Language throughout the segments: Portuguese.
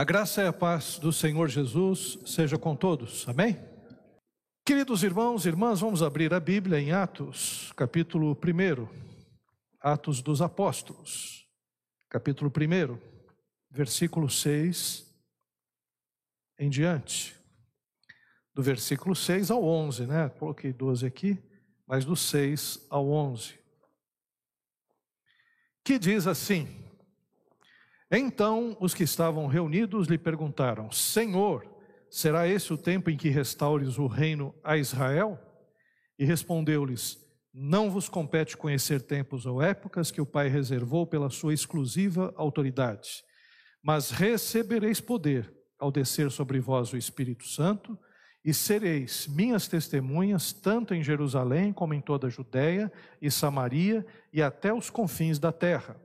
A graça e a paz do Senhor Jesus seja com todos. Amém? Queridos irmãos e irmãs, vamos abrir a Bíblia em Atos, capítulo 1. Atos dos Apóstolos, capítulo 1, versículo 6 em diante. Do versículo 6 ao 11, né? Coloquei 12 aqui, mas do 6 ao 11. Que diz assim: então os que estavam reunidos lhe perguntaram: Senhor, será esse o tempo em que restaures o reino a Israel? E respondeu-lhes: Não vos compete conhecer tempos ou épocas que o Pai reservou pela sua exclusiva autoridade, mas recebereis poder ao descer sobre vós o Espírito Santo, e sereis minhas testemunhas tanto em Jerusalém como em toda a Judéia e Samaria e até os confins da terra.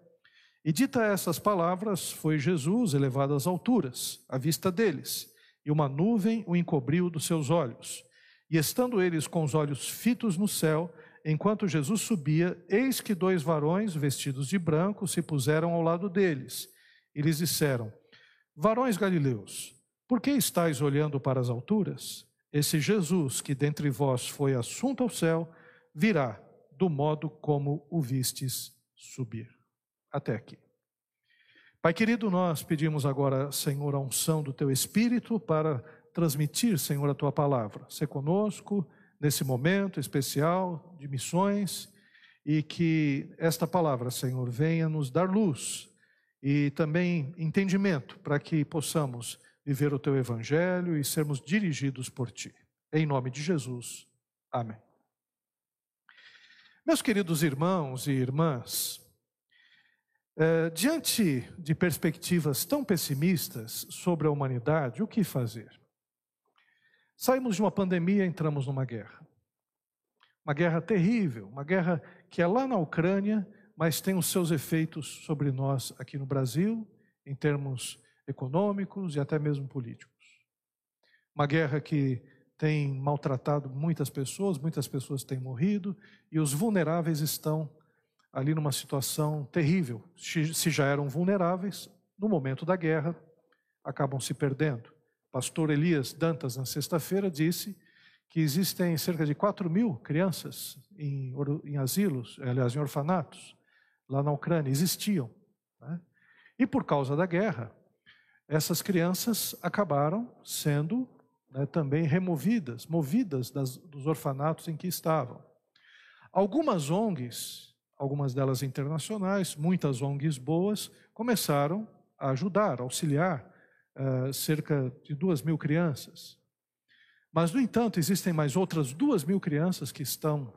E dita essas palavras, foi Jesus elevado às alturas, à vista deles, e uma nuvem o encobriu dos seus olhos. E estando eles com os olhos fitos no céu, enquanto Jesus subia, eis que dois varões vestidos de branco se puseram ao lado deles. E lhes disseram: Varões galileus, por que estáis olhando para as alturas? Esse Jesus que dentre vós foi assunto ao céu, virá do modo como o vistes subir até aqui. Pai querido, nós pedimos agora, Senhor, a unção do teu Espírito para transmitir, Senhor, a tua palavra. Ser conosco nesse momento especial de missões e que esta palavra, Senhor, venha nos dar luz e também entendimento para que possamos viver o teu evangelho e sermos dirigidos por ti. Em nome de Jesus. Amém. Meus queridos irmãos e irmãs, é, diante de perspectivas tão pessimistas sobre a humanidade, o que fazer? Saímos de uma pandemia, entramos numa guerra. Uma guerra terrível, uma guerra que é lá na Ucrânia, mas tem os seus efeitos sobre nós aqui no Brasil, em termos econômicos e até mesmo políticos. Uma guerra que tem maltratado muitas pessoas, muitas pessoas têm morrido e os vulneráveis estão ali numa situação terrível. Se já eram vulneráveis, no momento da guerra, acabam se perdendo. Pastor Elias Dantas, na sexta-feira, disse que existem cerca de 4 mil crianças em, em asilos, aliás, em orfanatos, lá na Ucrânia, existiam. Né? E por causa da guerra, essas crianças acabaram sendo né, também removidas, movidas das, dos orfanatos em que estavam. Algumas ONGs algumas delas internacionais, muitas ONGs boas, começaram a ajudar, auxiliar uh, cerca de duas mil crianças. Mas, no entanto, existem mais outras duas mil crianças que estão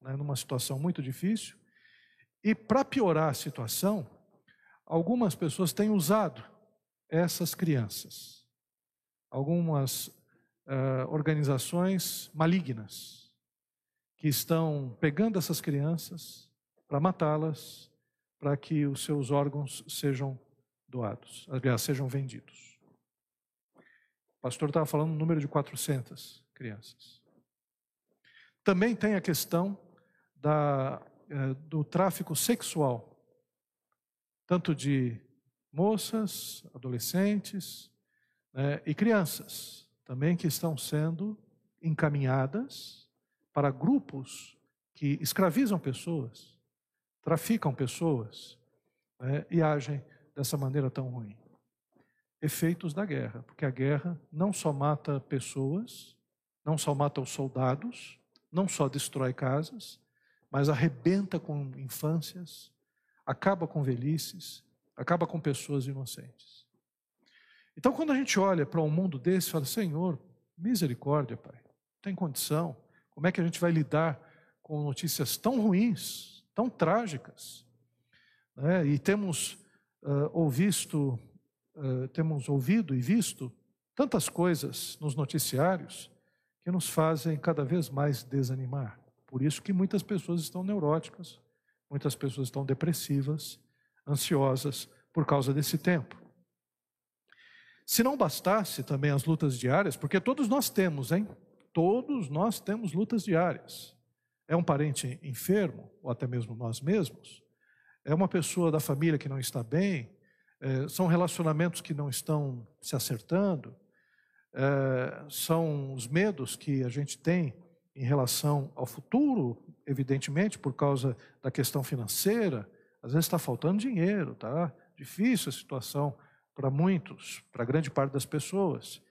né, numa situação muito difícil. E, para piorar a situação, algumas pessoas têm usado essas crianças. Algumas uh, organizações malignas que estão pegando essas crianças, para matá-las, para que os seus órgãos sejam doados, aliás, sejam vendidos. O pastor estava falando no número de 400 crianças. Também tem a questão da, eh, do tráfico sexual, tanto de moças, adolescentes né, e crianças, também que estão sendo encaminhadas para grupos que escravizam pessoas traficam pessoas né, e agem dessa maneira tão ruim. Efeitos da guerra, porque a guerra não só mata pessoas, não só mata os soldados, não só destrói casas, mas arrebenta com infâncias, acaba com velhices, acaba com pessoas inocentes. Então, quando a gente olha para um mundo desse, fala: Senhor, misericórdia, Pai, tem condição? Como é que a gente vai lidar com notícias tão ruins tão trágicas. Né? E temos, uh, ouvido, uh, temos ouvido e visto tantas coisas nos noticiários que nos fazem cada vez mais desanimar. Por isso que muitas pessoas estão neuróticas, muitas pessoas estão depressivas, ansiosas por causa desse tempo. Se não bastasse também as lutas diárias, porque todos nós temos, hein? Todos nós temos lutas diárias é um parente enfermo, ou até mesmo nós mesmos, é uma pessoa da família que não está bem, é, são relacionamentos que não estão se acertando, é, são os medos que a gente tem em relação ao futuro, evidentemente, por causa da questão financeira. Às vezes está faltando dinheiro, tá? Difícil a situação para muitos, para grande parte das pessoas.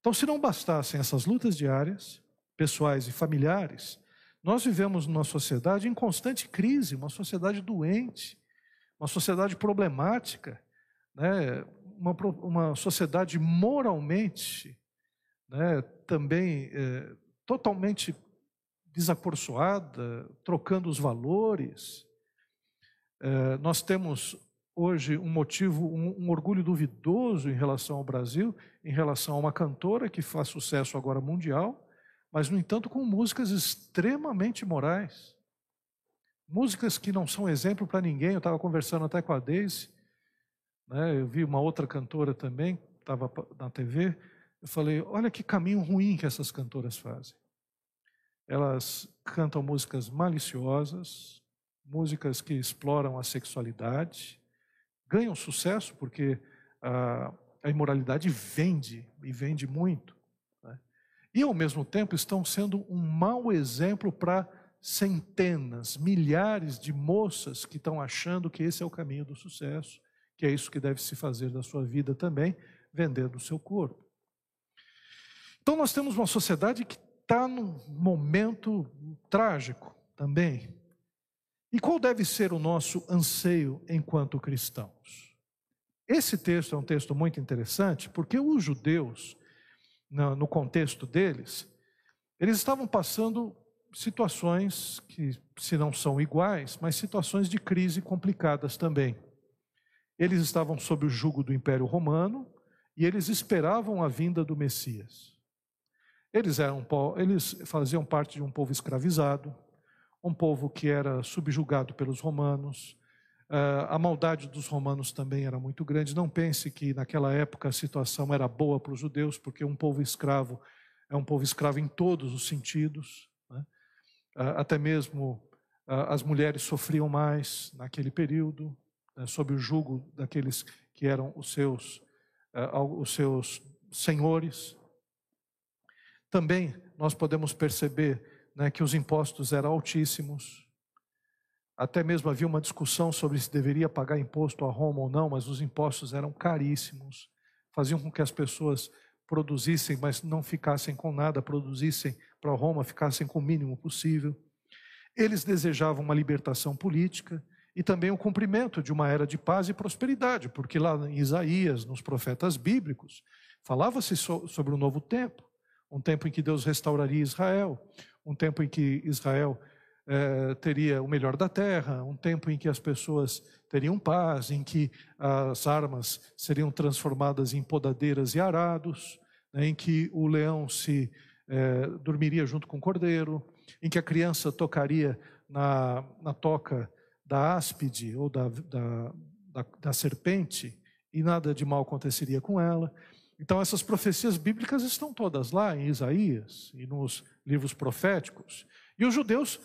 Então, se não bastassem essas lutas diárias, pessoais e familiares, nós vivemos numa sociedade em constante crise, uma sociedade doente, uma sociedade problemática, né? uma, uma sociedade moralmente né? também é, totalmente desacorçoada, trocando os valores. É, nós temos hoje um motivo, um, um, orgulho duvidoso em relação ao Brasil, em relação a uma cantora que faz sucesso agora mundial, mas, no entanto, com músicas extremamente morais. Músicas que não são exemplo para ninguém. Eu estava conversando até com a Daisy, né? eu vi uma outra cantora também, estava na TV. Eu falei: olha que caminho ruim que essas cantoras fazem. Elas cantam músicas maliciosas, músicas que exploram a sexualidade, ganham sucesso porque a, a imoralidade vende e vende muito e, ao mesmo tempo, estão sendo um mau exemplo para centenas, milhares de moças que estão achando que esse é o caminho do sucesso, que é isso que deve se fazer da sua vida também, vendendo o seu corpo. Então, nós temos uma sociedade que está num momento trágico também. E qual deve ser o nosso anseio enquanto cristãos? Esse texto é um texto muito interessante, porque os judeus no contexto deles, eles estavam passando situações que, se não são iguais, mas situações de crise complicadas também. Eles estavam sob o jugo do Império Romano e eles esperavam a vinda do Messias. Eles, eram, eles faziam parte de um povo escravizado, um povo que era subjugado pelos romanos, a maldade dos romanos também era muito grande. Não pense que naquela época a situação era boa para os judeus, porque um povo escravo é um povo escravo em todos os sentidos. Né? Uh, até mesmo uh, as mulheres sofriam mais naquele período, né, sob o jugo daqueles que eram os seus, os seus senhores. Também nós podemos perceber né, que os impostos eram altíssimos. Até mesmo havia uma discussão sobre se deveria pagar imposto a Roma ou não, mas os impostos eram caríssimos, faziam com que as pessoas produzissem, mas não ficassem com nada, produzissem para Roma, ficassem com o mínimo possível. Eles desejavam uma libertação política e também o cumprimento de uma era de paz e prosperidade, porque lá em Isaías, nos profetas bíblicos, falava-se sobre um novo tempo, um tempo em que Deus restauraria Israel, um tempo em que Israel é, teria o melhor da terra, um tempo em que as pessoas teriam paz, em que as armas seriam transformadas em podadeiras e arados, né, em que o leão se é, dormiria junto com o cordeiro, em que a criança tocaria na, na toca da áspide ou da, da, da, da serpente e nada de mal aconteceria com ela. Então, essas profecias bíblicas estão todas lá em Isaías e nos livros proféticos. E os judeus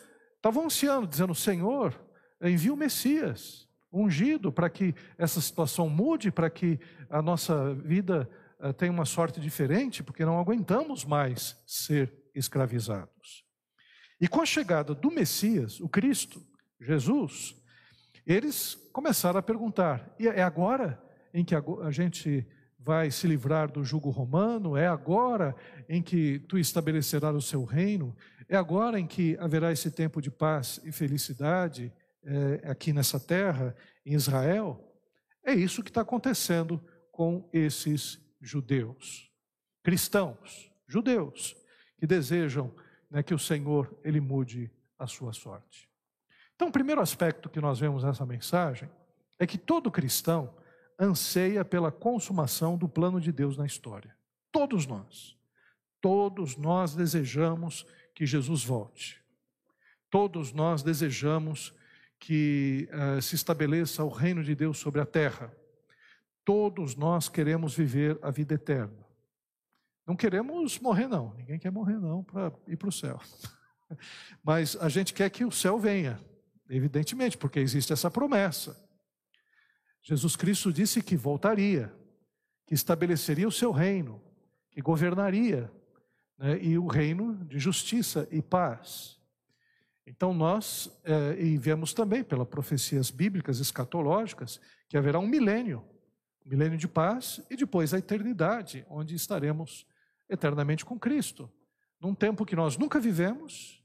Estavam ansiando, dizendo: Senhor, envia o Messias, ungido, para que essa situação mude, para que a nossa vida uh, tenha uma sorte diferente, porque não aguentamos mais ser escravizados. E com a chegada do Messias, o Cristo, Jesus, eles começaram a perguntar: e é agora em que a gente vai se livrar do jugo romano? É agora em que tu estabelecerás o seu reino? É agora em que haverá esse tempo de paz e felicidade é, aqui nessa terra, em Israel? É isso que está acontecendo com esses judeus, cristãos, judeus, que desejam né, que o Senhor ele mude a sua sorte. Então, o primeiro aspecto que nós vemos nessa mensagem é que todo cristão anseia pela consumação do plano de Deus na história. Todos nós. Todos nós desejamos que Jesus volte. Todos nós desejamos que uh, se estabeleça o reino de Deus sobre a terra. Todos nós queremos viver a vida eterna. Não queremos morrer, não. Ninguém quer morrer, não, para ir para o céu. Mas a gente quer que o céu venha, evidentemente, porque existe essa promessa. Jesus Cristo disse que voltaria, que estabeleceria o seu reino, que governaria, né, e o reino de justiça e paz. Então nós, é, e vemos também pelas profecias bíblicas escatológicas, que haverá um milênio, um milênio de paz e depois a eternidade, onde estaremos eternamente com Cristo. Num tempo que nós nunca vivemos,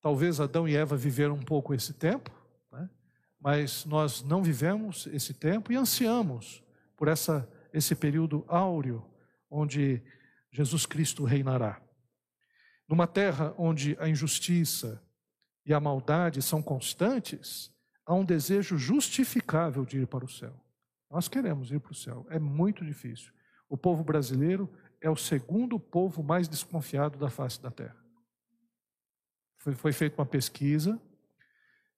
talvez Adão e Eva viveram um pouco esse tempo, né? mas nós não vivemos esse tempo e ansiamos por essa, esse período áureo, onde Jesus Cristo reinará. Numa terra onde a injustiça e a maldade são constantes, há um desejo justificável de ir para o céu. Nós queremos ir para o céu, é muito difícil. O povo brasileiro é o segundo povo mais desconfiado da face da terra. Foi, foi feita uma pesquisa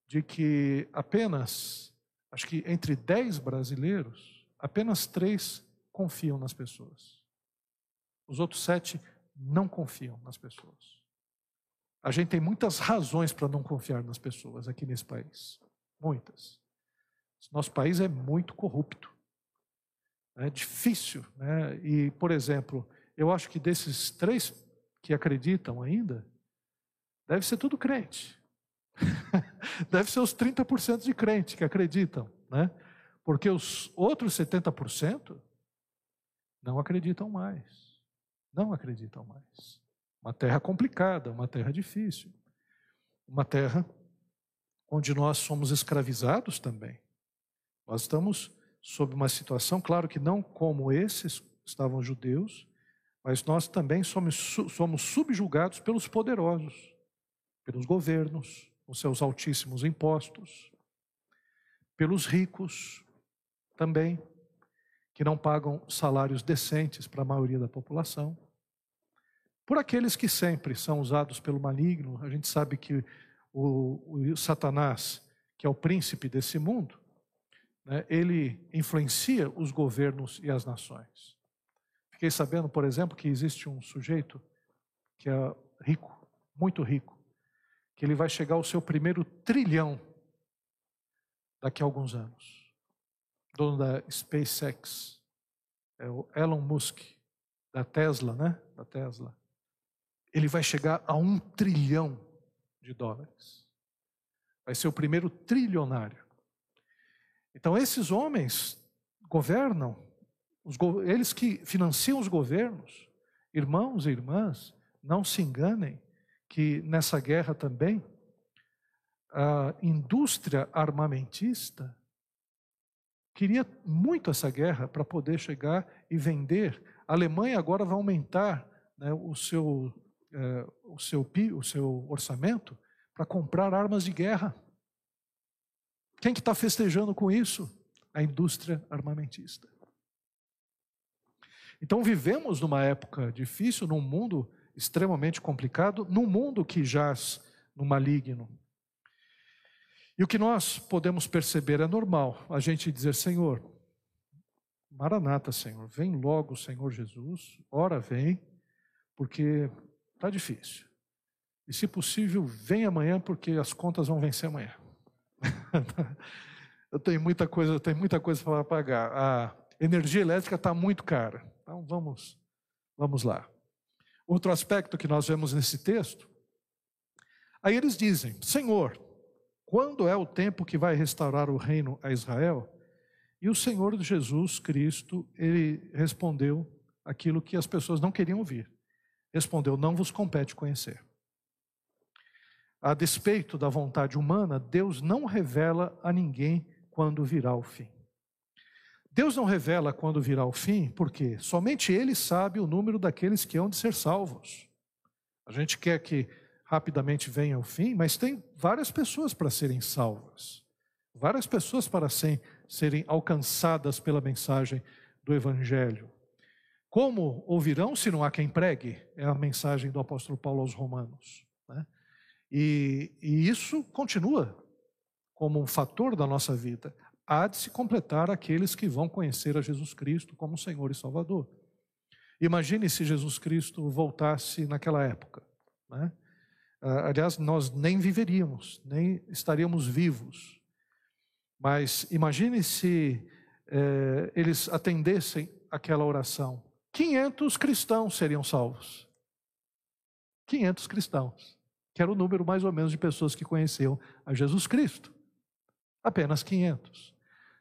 de que apenas, acho que entre 10 brasileiros, apenas três confiam nas pessoas. Os outros sete não confiam nas pessoas. A gente tem muitas razões para não confiar nas pessoas aqui nesse país. Muitas. Nosso país é muito corrupto. É difícil. Né? E, por exemplo, eu acho que desses três que acreditam ainda, deve ser tudo crente. deve ser os 30% de crente que acreditam, né? Porque os outros 70% não acreditam mais. Não acreditam mais. Uma terra complicada, uma terra difícil. Uma terra onde nós somos escravizados também. Nós estamos sob uma situação, claro que não como esses estavam judeus, mas nós também somos, somos subjugados pelos poderosos, pelos governos, com seus altíssimos impostos, pelos ricos também, que não pagam salários decentes para a maioria da população, por aqueles que sempre são usados pelo maligno, a gente sabe que o, o Satanás, que é o príncipe desse mundo, né, ele influencia os governos e as nações. Fiquei sabendo, por exemplo, que existe um sujeito que é rico, muito rico, que ele vai chegar ao seu primeiro trilhão daqui a alguns anos. Dono da SpaceX, é o Elon Musk, da Tesla, né? Da Tesla. Ele vai chegar a um trilhão de dólares. Vai ser o primeiro trilionário. Então, esses homens governam os, eles que financiam os governos, irmãos e irmãs, não se enganem que nessa guerra também a indústria armamentista queria muito essa guerra para poder chegar e vender. A Alemanha agora vai aumentar né, o, seu, é, o, seu, o seu orçamento para comprar armas de guerra. Quem que está festejando com isso? A indústria armamentista. Então vivemos numa época difícil, num mundo extremamente complicado, num mundo que jaz no maligno. E o que nós podemos perceber é normal, a gente dizer, Senhor, Maranata, Senhor, vem logo, Senhor Jesus, ora vem, porque está difícil. E se possível, vem amanhã, porque as contas vão vencer amanhã. eu tenho muita coisa, eu tenho muita coisa para pagar. A energia elétrica está muito cara. Então vamos, vamos lá. Outro aspecto que nós vemos nesse texto, aí eles dizem: Senhor, quando é o tempo que vai restaurar o reino a Israel? E o Senhor Jesus Cristo, ele respondeu aquilo que as pessoas não queriam ouvir. Respondeu: Não vos compete conhecer. A despeito da vontade humana, Deus não revela a ninguém quando virá o fim. Deus não revela quando virá o fim, porque somente Ele sabe o número daqueles que hão de ser salvos. A gente quer que rapidamente venha o fim, mas tem várias pessoas para serem salvas, várias pessoas para serem alcançadas pela mensagem do Evangelho. Como ouvirão se não há quem pregue? É a mensagem do apóstolo Paulo aos Romanos. Né? E, e isso continua como um fator da nossa vida há de se completar aqueles que vão conhecer a Jesus Cristo como Senhor e Salvador. Imagine se Jesus Cristo voltasse naquela época. Né? Ah, aliás, nós nem viveríamos, nem estaríamos vivos. Mas imagine se é, eles atendessem aquela oração, 500 cristãos seriam salvos. 500 cristãos, que era o número mais ou menos de pessoas que conheciam a Jesus Cristo. Apenas 500.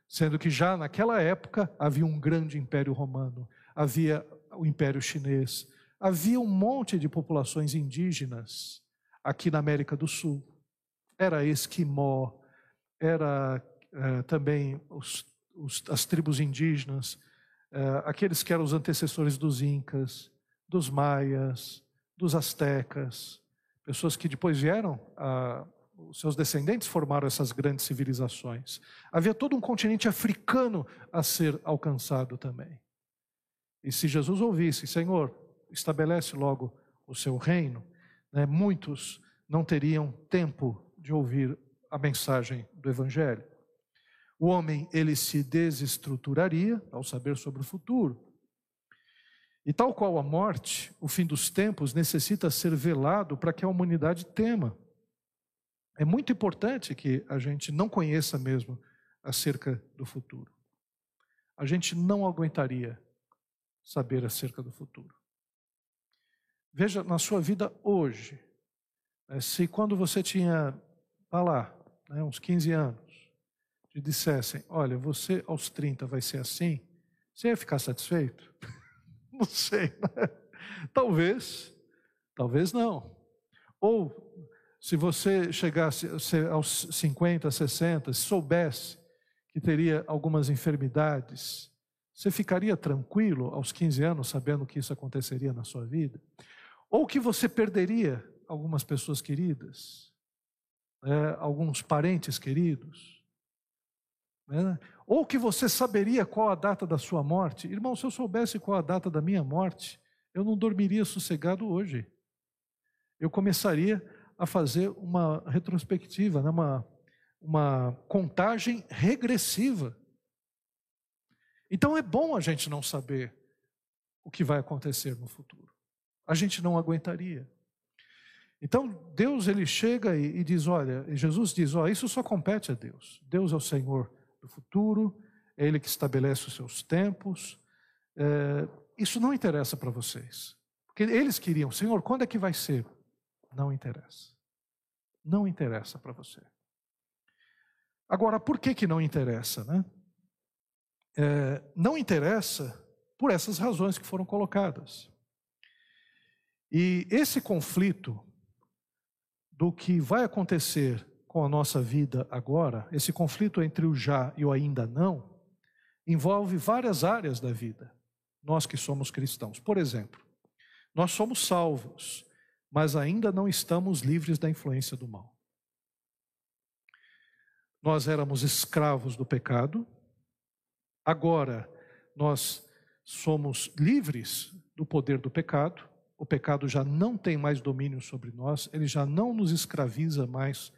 Sendo que já naquela época havia um grande império romano, havia o império chinês, havia um monte de populações indígenas aqui na América do Sul. Era esquimó, era eh, também os, os, as tribos indígenas, aqueles que eram os antecessores dos incas, dos maias, dos astecas, pessoas que depois vieram, a, os seus descendentes formaram essas grandes civilizações. Havia todo um continente africano a ser alcançado também. E se Jesus ouvisse, Senhor, estabelece logo o seu reino, né, muitos não teriam tempo de ouvir a mensagem do Evangelho. O homem, ele se desestruturaria ao saber sobre o futuro. E tal qual a morte, o fim dos tempos necessita ser velado para que a humanidade tema. É muito importante que a gente não conheça mesmo acerca do futuro. A gente não aguentaria saber acerca do futuro. Veja na sua vida hoje, né, se quando você tinha, tá lá, né, uns 15 anos, te dissessem: olha, você aos 30 vai ser assim, você ia ficar satisfeito? Não sei, né? talvez, talvez não. Ou se você chegasse aos 50, 60, se soubesse que teria algumas enfermidades, você ficaria tranquilo aos 15 anos sabendo que isso aconteceria na sua vida? Ou que você perderia algumas pessoas queridas, é, alguns parentes queridos? Né? Ou que você saberia qual a data da sua morte? Irmão, se eu soubesse qual a data da minha morte, eu não dormiria sossegado hoje. Eu começaria a fazer uma retrospectiva, né? uma, uma contagem regressiva então é bom a gente não saber o que vai acontecer no futuro. A gente não aguentaria. Então Deus ele chega e, e diz, olha, Jesus diz, olha, isso só compete a Deus. Deus é o Senhor futuro, é Ele que estabelece os seus tempos. É, isso não interessa para vocês, porque eles queriam, Senhor, quando é que vai ser? Não interessa. Não interessa para você. Agora, por que que não interessa, né? é, não interessa por essas razões que foram colocadas. E esse conflito do que vai acontecer com a nossa vida agora, esse conflito entre o já e o ainda não, envolve várias áreas da vida, nós que somos cristãos. Por exemplo, nós somos salvos, mas ainda não estamos livres da influência do mal. Nós éramos escravos do pecado, Agora, nós somos livres do poder do pecado, o pecado já não tem mais domínio sobre nós, ele já não nos escraviza mais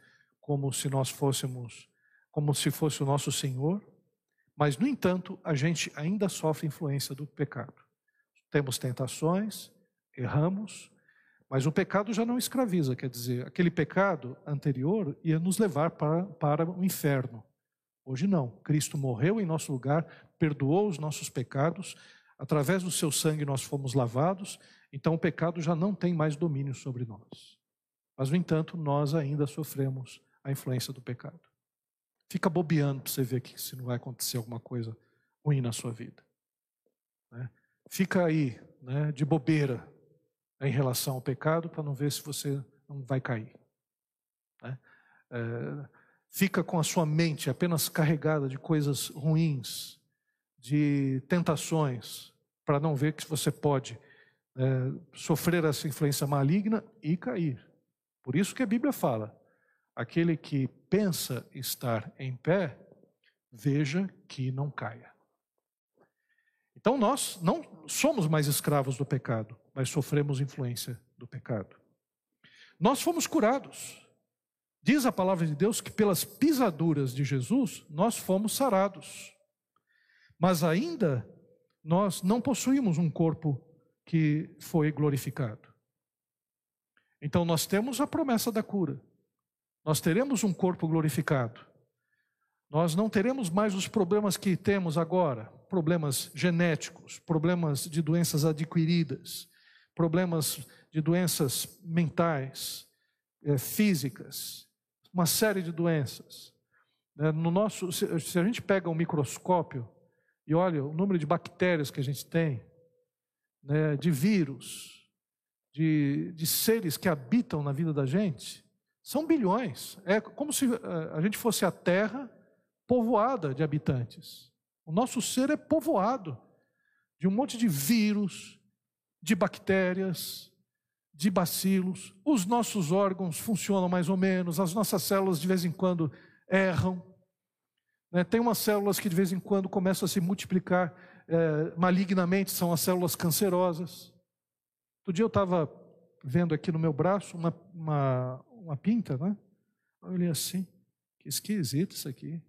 como se nós fôssemos, como se fosse o nosso Senhor, mas, no entanto, a gente ainda sofre influência do pecado. Temos tentações, erramos, mas o pecado já não escraviza, quer dizer, aquele pecado anterior ia nos levar para, para o inferno. Hoje não. Cristo morreu em nosso lugar, perdoou os nossos pecados, através do seu sangue nós fomos lavados, então o pecado já não tem mais domínio sobre nós. Mas, no entanto, nós ainda sofremos a influência do pecado. Fica bobeando para você ver que se não vai acontecer alguma coisa ruim na sua vida. Né? Fica aí, né, de bobeira em relação ao pecado, para não ver se você não vai cair. Né? É, fica com a sua mente apenas carregada de coisas ruins, de tentações, para não ver que você pode é, sofrer essa influência maligna e cair. Por isso que a Bíblia fala: aquele que pensa estar em pé, veja que não caia. Então nós não somos mais escravos do pecado, mas sofremos influência do pecado. Nós fomos curados. Diz a palavra de Deus que pelas pisaduras de Jesus nós fomos sarados. Mas ainda nós não possuímos um corpo que foi glorificado. Então nós temos a promessa da cura. Nós teremos um corpo glorificado. Nós não teremos mais os problemas que temos agora, problemas genéticos, problemas de doenças adquiridas, problemas de doenças mentais, é, físicas, uma série de doenças. É, no nosso, se, se a gente pega um microscópio e olha o número de bactérias que a gente tem, né, de vírus, de, de seres que habitam na vida da gente, são bilhões. É como se eh, a gente fosse a Terra povoada de habitantes. O nosso ser é povoado de um monte de vírus, de bactérias, de bacilos. Os nossos órgãos funcionam mais ou menos, as nossas células de vez em quando erram. Né? Tem umas células que de vez em quando começam a se multiplicar é, malignamente, são as células cancerosas. Outro dia eu estava vendo aqui no meu braço uma, uma, uma pinta, né? Eu olhei assim, que esquisito isso aqui.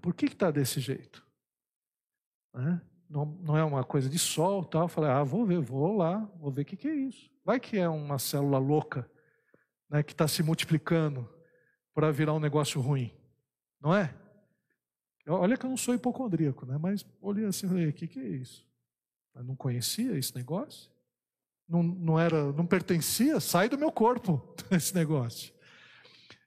Por que está desse jeito? Não, não, é uma coisa de sol tal. Eu falei, ah, vou ver, vou lá, vou ver o que, que é isso. Vai que é uma célula louca né, que está se multiplicando para virar um negócio ruim. Não é? Olha que eu não sou hipocondríaco, né? mas olhei assim falei, o que, que é isso? Eu não conhecia esse negócio? Não, não, era, não pertencia? Sai do meu corpo esse negócio.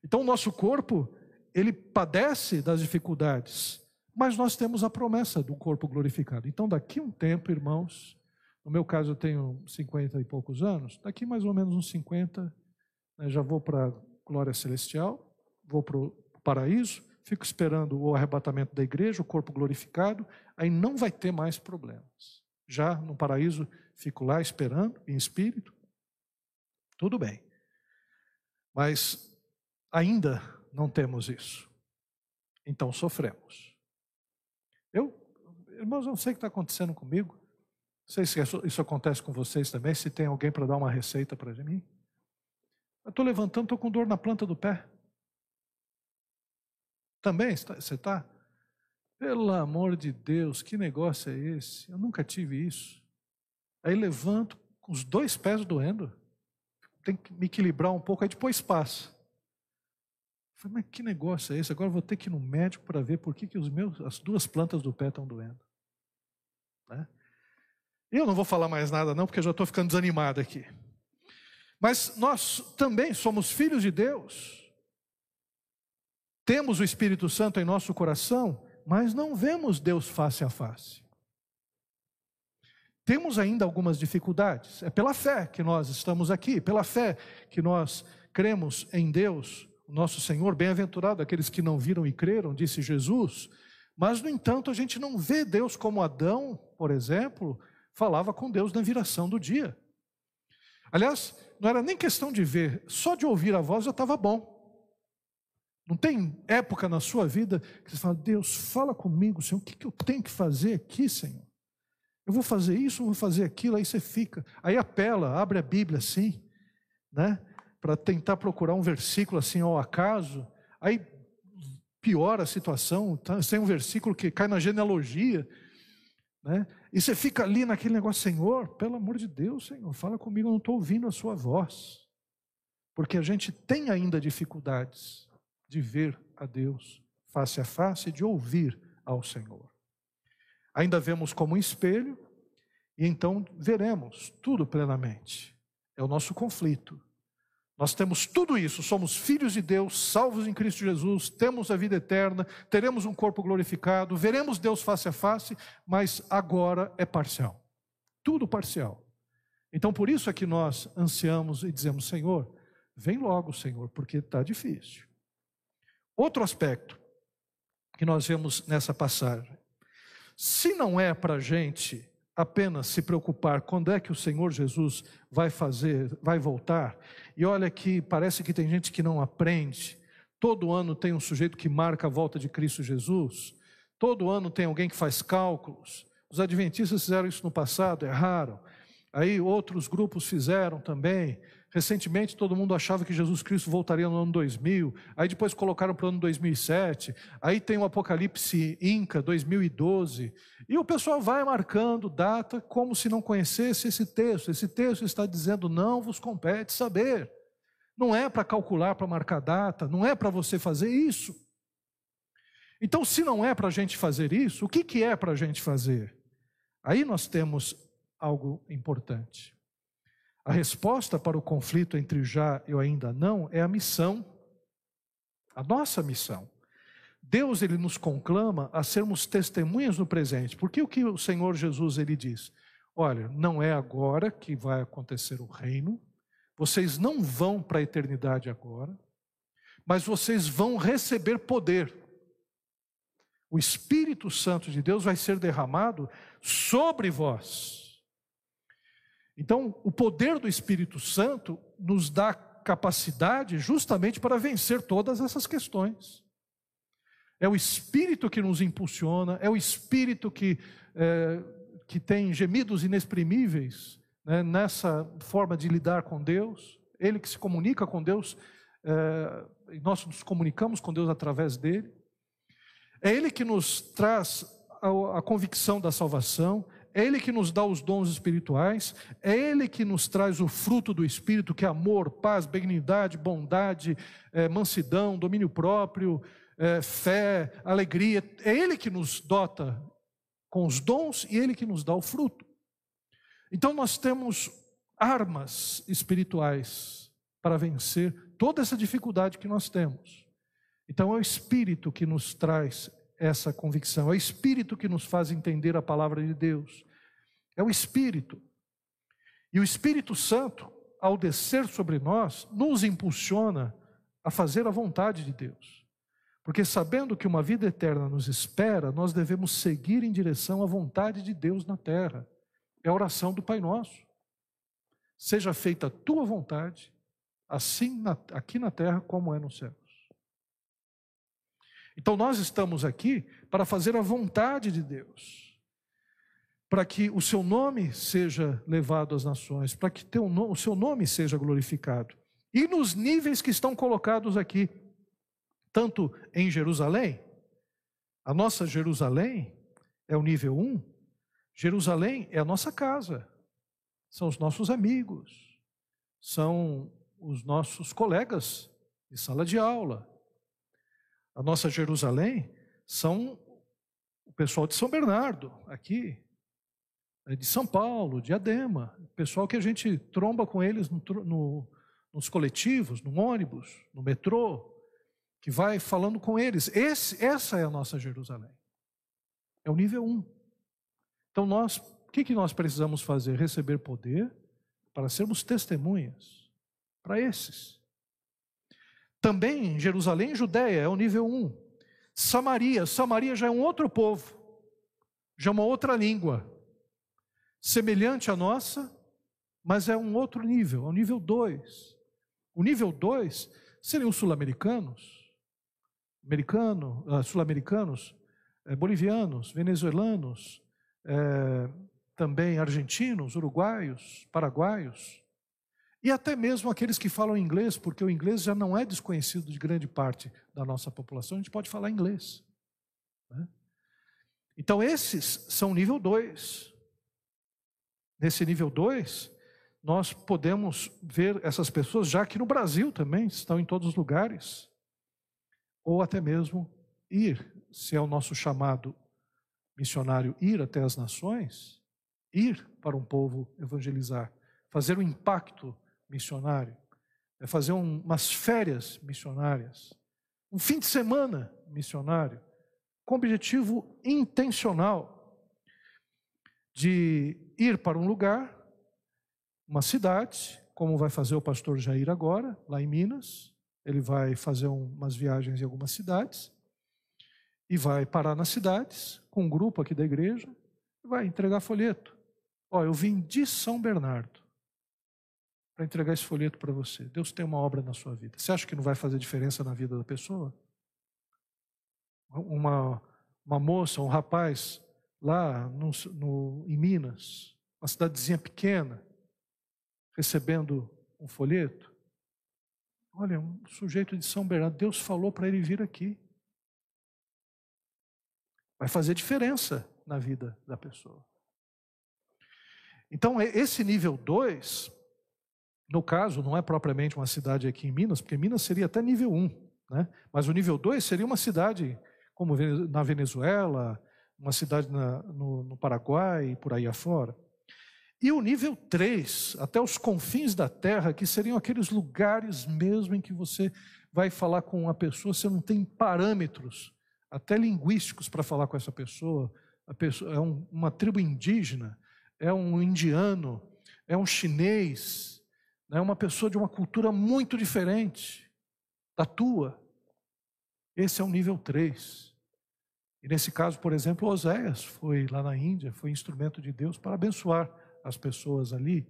Então o nosso corpo ele padece das dificuldades, mas nós temos a promessa do corpo glorificado. Então, daqui um tempo, irmãos, no meu caso eu tenho 50 e poucos anos, daqui mais ou menos uns 50, né, já vou para a glória celestial, vou para o paraíso, fico esperando o arrebatamento da igreja, o corpo glorificado, aí não vai ter mais problemas. Já no paraíso, fico lá esperando, em espírito, tudo bem. Mas ainda não temos isso. Então sofremos. Eu, irmãos, não sei o que está acontecendo comigo. Não sei se isso acontece com vocês também. Se tem alguém para dar uma receita para mim. Eu estou levantando, estou com dor na planta do pé. Também você está? Pelo amor de Deus, que negócio é esse? Eu nunca tive isso. Aí levanto com os dois pés doendo. Tem que me equilibrar um pouco, aí depois passa. Falei, mas que negócio é esse? Agora vou ter que ir no médico para ver por que, que os meus, as duas plantas do pé estão doendo. Né? Eu não vou falar mais nada, não, porque eu já estou ficando desanimado aqui. Mas nós também somos filhos de Deus. Temos o Espírito Santo em nosso coração, mas não vemos Deus face a face. Temos ainda algumas dificuldades. É pela fé que nós estamos aqui, pela fé que nós cremos em Deus nosso Senhor, bem-aventurado aqueles que não viram e creram, disse Jesus, mas, no entanto, a gente não vê Deus como Adão, por exemplo, falava com Deus na viração do dia. Aliás, não era nem questão de ver, só de ouvir a voz já estava bom. Não tem época na sua vida que você fala, Deus, fala comigo, Senhor, o que, que eu tenho que fazer aqui, Senhor? Eu vou fazer isso, vou fazer aquilo, aí você fica. Aí apela, abre a Bíblia assim, né? para tentar procurar um versículo assim ao acaso, aí piora a situação, tá? tem um versículo que cai na genealogia, né? E você fica ali naquele negócio, Senhor, pelo amor de Deus, Senhor, fala comigo, eu não estou ouvindo a sua voz. Porque a gente tem ainda dificuldades de ver a Deus face a face, de ouvir ao Senhor. Ainda vemos como um espelho, e então veremos tudo plenamente. É o nosso conflito. Nós temos tudo isso, somos filhos de Deus, salvos em Cristo Jesus, temos a vida eterna, teremos um corpo glorificado, veremos Deus face a face, mas agora é parcial. Tudo parcial. Então por isso é que nós ansiamos e dizemos: Senhor, vem logo, Senhor, porque está difícil. Outro aspecto que nós vemos nessa passagem: se não é para a gente apenas se preocupar quando é que o Senhor Jesus vai fazer, vai voltar. E olha que parece que tem gente que não aprende. Todo ano tem um sujeito que marca a volta de Cristo Jesus. Todo ano tem alguém que faz cálculos. Os adventistas fizeram isso no passado, erraram. Aí outros grupos fizeram também. Recentemente todo mundo achava que Jesus Cristo voltaria no ano 2000, aí depois colocaram para o ano 2007, aí tem o Apocalipse Inca 2012, e o pessoal vai marcando data como se não conhecesse esse texto. Esse texto está dizendo: não vos compete saber. Não é para calcular, para marcar data, não é para você fazer isso. Então, se não é para a gente fazer isso, o que, que é para a gente fazer? Aí nós temos algo importante. A resposta para o conflito entre já e ainda não é a missão, a nossa missão. Deus ele nos conclama a sermos testemunhas no presente. Porque o que o Senhor Jesus ele diz? Olha, não é agora que vai acontecer o reino. Vocês não vão para a eternidade agora, mas vocês vão receber poder. O Espírito Santo de Deus vai ser derramado sobre vós. Então, o poder do Espírito Santo nos dá capacidade justamente para vencer todas essas questões. É o Espírito que nos impulsiona, é o Espírito que, é, que tem gemidos inexprimíveis né, nessa forma de lidar com Deus, Ele que se comunica com Deus, é, nós nos comunicamos com Deus através dele. É Ele que nos traz a, a convicção da salvação, é Ele que nos dá os dons espirituais, é Ele que nos traz o fruto do Espírito, que é amor, paz, benignidade, bondade, é, mansidão, domínio próprio, é, fé, alegria. É Ele que nos dota com os dons e Ele que nos dá o fruto. Então nós temos armas espirituais para vencer toda essa dificuldade que nós temos. Então é o Espírito que nos traz essa convicção, é o Espírito que nos faz entender a palavra de Deus. É o Espírito. E o Espírito Santo, ao descer sobre nós, nos impulsiona a fazer a vontade de Deus. Porque sabendo que uma vida eterna nos espera, nós devemos seguir em direção à vontade de Deus na terra. É a oração do Pai Nosso. Seja feita a tua vontade, assim na, aqui na terra como é nos céus. Então nós estamos aqui para fazer a vontade de Deus, para que o seu nome seja levado às nações, para que teu, o seu nome seja glorificado. E nos níveis que estão colocados aqui, tanto em Jerusalém, a nossa Jerusalém é o nível 1, Jerusalém é a nossa casa, são os nossos amigos, são os nossos colegas de sala de aula. A nossa Jerusalém são o pessoal de São Bernardo, aqui, é de São Paulo, de Adema, pessoal que a gente tromba com eles no, no, nos coletivos, no ônibus, no metrô, que vai falando com eles. Esse, essa é a nossa Jerusalém. É o nível 1. Então nós, o que, que nós precisamos fazer? Receber poder para sermos testemunhas para esses. Também Jerusalém e Judéia é o nível 1. Samaria, Samaria já é um outro povo, já é uma outra língua, semelhante à nossa, mas é um outro nível, é o nível 2. O nível 2 seriam os sul-americanos, americano, uh, sul-americanos, eh, bolivianos, venezuelanos, eh, também argentinos, uruguaios, paraguaios, e até mesmo aqueles que falam inglês, porque o inglês já não é desconhecido de grande parte da nossa população, a gente pode falar inglês. Né? Então, esses são nível 2. Nesse nível 2, nós podemos ver essas pessoas, já que no Brasil também estão em todos os lugares ou até mesmo ir, se é o nosso chamado missionário, ir até as nações, ir para um povo evangelizar, fazer um impacto missionário, é fazer um, umas férias missionárias, um fim de semana missionário, com objetivo intencional de ir para um lugar, uma cidade, como vai fazer o pastor Jair agora, lá em Minas, ele vai fazer umas viagens em algumas cidades e vai parar nas cidades com um grupo aqui da igreja e vai entregar folheto. Ó, eu vim de São Bernardo para entregar esse folheto para você. Deus tem uma obra na sua vida. Você acha que não vai fazer diferença na vida da pessoa? Uma, uma moça, um rapaz lá no, no, em Minas, uma cidadezinha pequena, recebendo um folheto, Olha, um sujeito de São Bernardo, Deus falou para ele vir aqui. Vai fazer diferença na vida da pessoa. Então, esse nível 2, no caso, não é propriamente uma cidade aqui em Minas, porque Minas seria até nível 1, um, né? mas o nível 2 seria uma cidade como na Venezuela, uma cidade na, no, no Paraguai e por aí afora. E o nível 3, até os confins da terra, que seriam aqueles lugares mesmo em que você vai falar com uma pessoa, você não tem parâmetros, até linguísticos, para falar com essa pessoa. pessoa é um, uma tribo indígena, é um indiano, é um chinês, é uma pessoa de uma cultura muito diferente da tua. Esse é o nível 3. E nesse caso, por exemplo, Oséias foi lá na Índia, foi instrumento de Deus para abençoar as pessoas ali.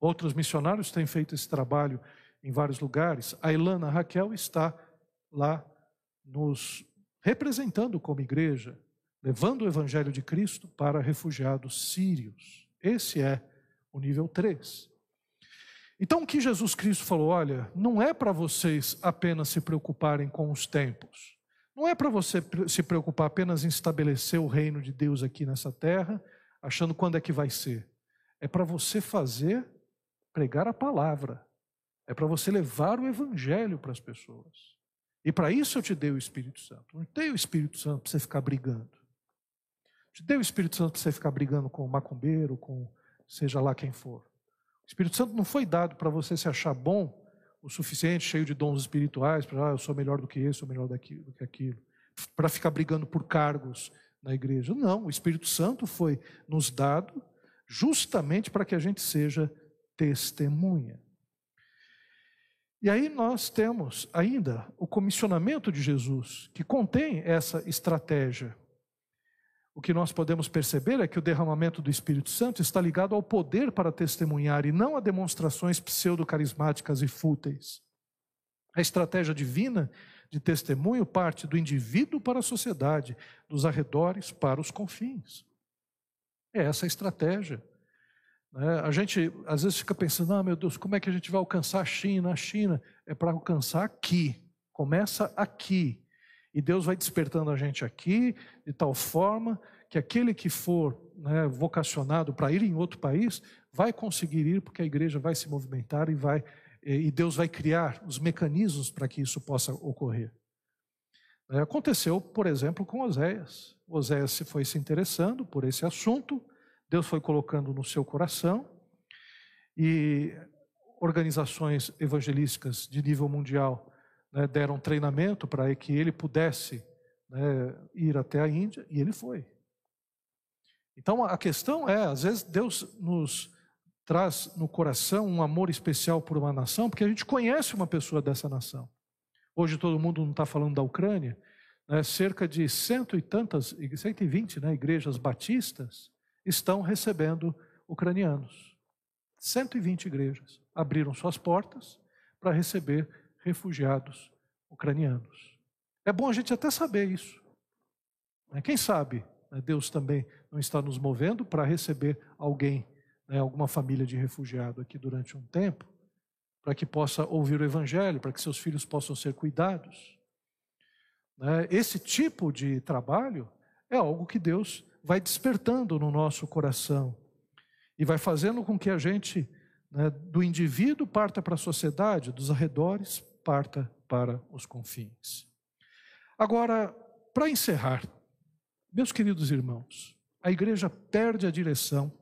Outros missionários têm feito esse trabalho em vários lugares. A Ilana Raquel está lá nos representando como igreja, levando o evangelho de Cristo para refugiados sírios. Esse é o nível 3. Então, o que Jesus Cristo falou, olha, não é para vocês apenas se preocuparem com os tempos. Não é para você se preocupar apenas em estabelecer o reino de Deus aqui nessa terra, achando quando é que vai ser. É para você fazer, pregar a palavra. É para você levar o evangelho para as pessoas. E para isso eu te dei o Espírito Santo. Não dei o Espírito Santo para você ficar brigando. Te dei o Espírito Santo para você ficar brigando com o macumbeiro, com seja lá quem for. O Espírito Santo não foi dado para você se achar bom o suficiente, cheio de dons espirituais, para ah, eu sou melhor do que esse, sou melhor do que aquilo, para ficar brigando por cargos na igreja. Não, o Espírito Santo foi nos dado justamente para que a gente seja testemunha. E aí nós temos ainda o comissionamento de Jesus, que contém essa estratégia o que nós podemos perceber é que o derramamento do Espírito Santo está ligado ao poder para testemunhar e não a demonstrações pseudo-carismáticas e fúteis. A estratégia divina de testemunho parte do indivíduo para a sociedade, dos arredores para os confins. É essa a estratégia. Né? A gente às vezes fica pensando: ah, meu Deus, como é que a gente vai alcançar a China? A China é para alcançar aqui, começa aqui. E Deus vai despertando a gente aqui, de tal forma que aquele que for né, vocacionado para ir em outro país vai conseguir ir, porque a igreja vai se movimentar e vai e Deus vai criar os mecanismos para que isso possa ocorrer. É, aconteceu, por exemplo, com Oséias. Oséias foi se interessando por esse assunto, Deus foi colocando no seu coração e organizações evangelísticas de nível mundial né, deram treinamento para que ele pudesse né, ir até a Índia, e ele foi. Então a questão é, às vezes Deus nos traz no coração um amor especial por uma nação, porque a gente conhece uma pessoa dessa nação. Hoje todo mundo não está falando da Ucrânia, né, cerca de cento e tantas, 120 né, igrejas batistas estão recebendo ucranianos. 120 igrejas abriram suas portas para receber refugiados ucranianos. É bom a gente até saber isso. Né? Quem sabe né, Deus também não está nos movendo para receber alguém, né, alguma família de refugiado aqui durante um tempo, para que possa ouvir o Evangelho, para que seus filhos possam ser cuidados. Esse tipo de trabalho é algo que Deus vai despertando no nosso coração e vai fazendo com que a gente, do indivíduo, parta para a sociedade, dos arredores, parta para os confins. Agora, para encerrar, meus queridos irmãos, a igreja perde a direção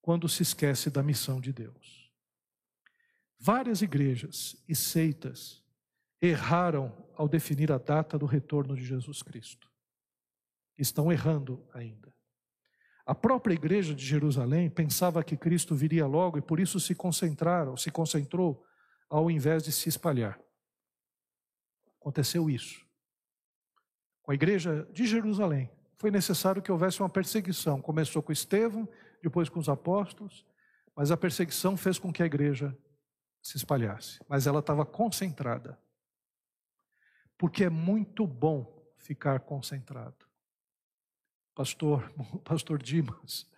quando se esquece da missão de Deus. Várias igrejas e seitas erraram ao definir a data do retorno de Jesus Cristo. Estão errando ainda. A própria igreja de Jerusalém pensava que Cristo viria logo e por isso se concentraram, se concentrou ao invés de se espalhar. Aconteceu isso. Com a igreja de Jerusalém, foi necessário que houvesse uma perseguição. Começou com Estevão, depois com os apóstolos, mas a perseguição fez com que a igreja se espalhasse. Mas ela estava concentrada. Porque é muito bom ficar concentrado. Pastor, pastor Dimas,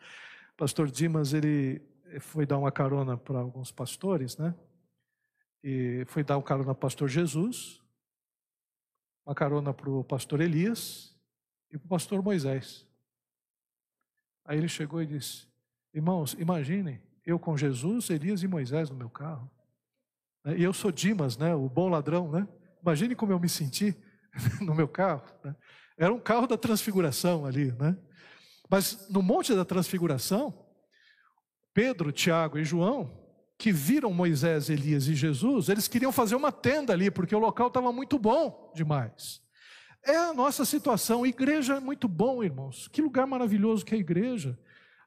pastor Dimas, ele foi dar uma carona para alguns pastores, né? E foi dar uma carona para o pastor Jesus, uma carona para o pastor Elias e para o pastor Moisés. Aí ele chegou e disse: Irmãos, imaginem, eu com Jesus, Elias e Moisés no meu carro. E eu sou Dimas, né, o bom ladrão, né? Imagine como eu me senti no meu carro. Né? Era um carro da transfiguração ali, né? Mas no Monte da Transfiguração, Pedro, Tiago e João, que viram Moisés, Elias e Jesus, eles queriam fazer uma tenda ali, porque o local estava muito bom demais. É a nossa situação. Igreja é muito bom, irmãos. Que lugar maravilhoso que é a igreja.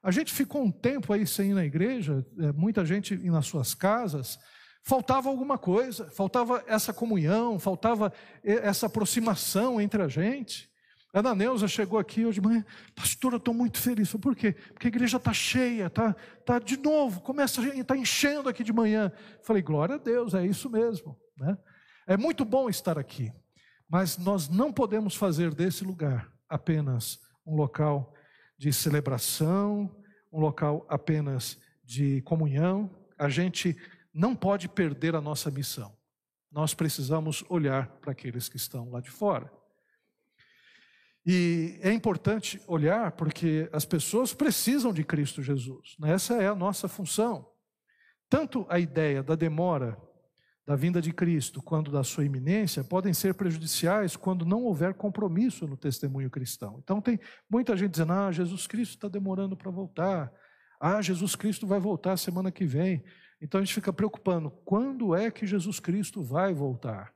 A gente ficou um tempo aí sem ir na igreja, é, muita gente nas suas casas. Faltava alguma coisa, faltava essa comunhão, faltava essa aproximação entre a gente. A Ana Neuza chegou aqui hoje de manhã, pastor, eu estou muito feliz. Falei, por quê? Porque a igreja está cheia, está tá de novo, começa está enchendo aqui de manhã. Falei, glória a Deus, é isso mesmo. Né? É muito bom estar aqui, mas nós não podemos fazer desse lugar apenas um local de celebração, um local apenas de comunhão. A gente não pode perder a nossa missão. Nós precisamos olhar para aqueles que estão lá de fora. E é importante olhar porque as pessoas precisam de Cristo Jesus. Né? Essa é a nossa função. Tanto a ideia da demora da vinda de Cristo quanto da sua iminência podem ser prejudiciais quando não houver compromisso no testemunho cristão. Então tem muita gente dizendo: ah, Jesus Cristo está demorando para voltar. Ah, Jesus Cristo vai voltar semana que vem. Então a gente fica preocupando: quando é que Jesus Cristo vai voltar?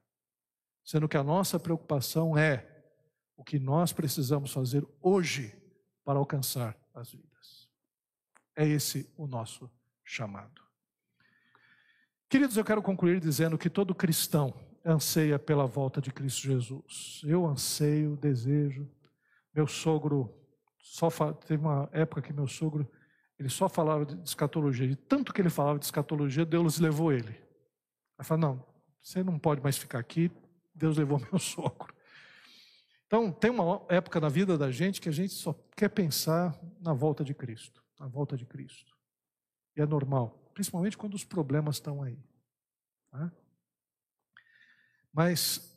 Sendo que a nossa preocupação é o que nós precisamos fazer hoje para alcançar as vidas. É esse o nosso chamado. Queridos, eu quero concluir dizendo que todo cristão anseia pela volta de Cristo Jesus. Eu anseio, desejo. Meu sogro só teve uma época que meu sogro ele só falava de escatologia. E tanto que ele falava de escatologia, Deus levou ele. Ele falou: "Não, você não pode mais ficar aqui. Deus levou meu sogro." Então, tem uma época na vida da gente que a gente só quer pensar na volta de Cristo, na volta de Cristo. E é normal, principalmente quando os problemas estão aí. Tá? Mas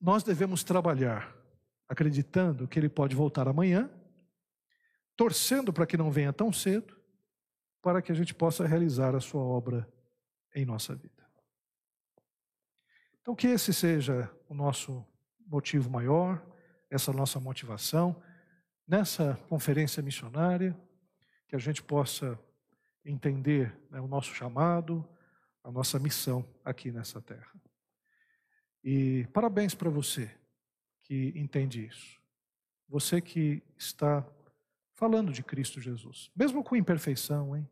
nós devemos trabalhar acreditando que Ele pode voltar amanhã, torcendo para que não venha tão cedo, para que a gente possa realizar a Sua obra em nossa vida. Então, que esse seja o nosso motivo maior essa nossa motivação nessa conferência missionária, que a gente possa entender né, o nosso chamado, a nossa missão aqui nessa terra. E parabéns para você que entende isso. Você que está falando de Cristo Jesus, mesmo com imperfeição, hein?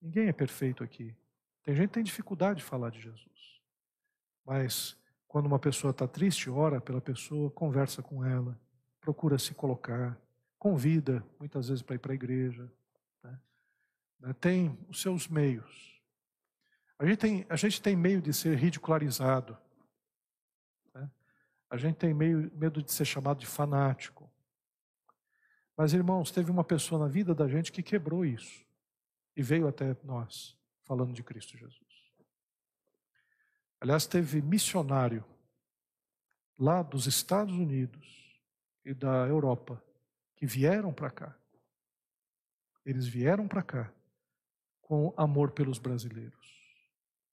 Ninguém é perfeito aqui. Tem gente que tem dificuldade de falar de Jesus. Mas quando uma pessoa está triste, ora pela pessoa, conversa com ela, procura se colocar, convida muitas vezes para ir para a igreja. Né? né? Tem os seus meios. A gente tem, a gente tem meio de ser ridicularizado. Né? A gente tem meio, medo de ser chamado de fanático. Mas, irmãos, teve uma pessoa na vida da gente que quebrou isso e veio até nós falando de Cristo Jesus. Aliás, teve missionário lá dos Estados Unidos e da Europa que vieram para cá. Eles vieram para cá com amor pelos brasileiros.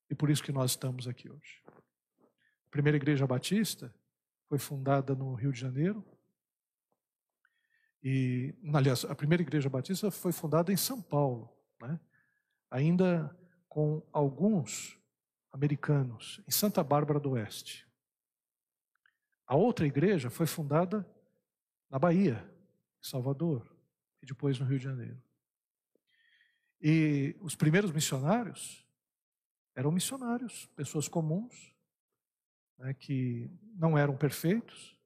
E por isso que nós estamos aqui hoje. A primeira igreja batista foi fundada no Rio de Janeiro. E, aliás, a primeira igreja batista foi fundada em São Paulo, né? ainda com alguns americanos em Santa Bárbara do Oeste. A outra igreja foi fundada na Bahia, em Salvador, e depois no Rio de Janeiro. E os primeiros missionários eram missionários, pessoas comuns, né, que não eram perfeitos,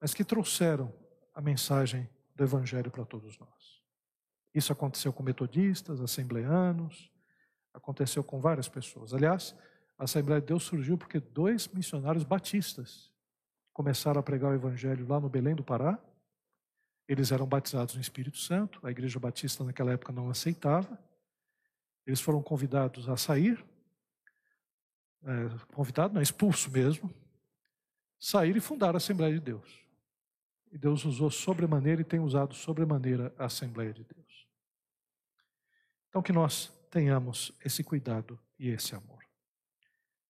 mas que trouxeram a mensagem do Evangelho para todos nós. Isso aconteceu com metodistas, assembleanos, aconteceu com várias pessoas. Aliás, a Assembleia de Deus surgiu porque dois missionários batistas começaram a pregar o Evangelho lá no Belém do Pará. Eles eram batizados no Espírito Santo, a Igreja Batista naquela época não aceitava. Eles foram convidados a sair, é, convidado, não, expulso mesmo, sair e fundar a Assembleia de Deus. E Deus usou sobremaneira e tem usado sobremaneira a Assembleia de Deus. Então que nós tenhamos esse cuidado e esse amor.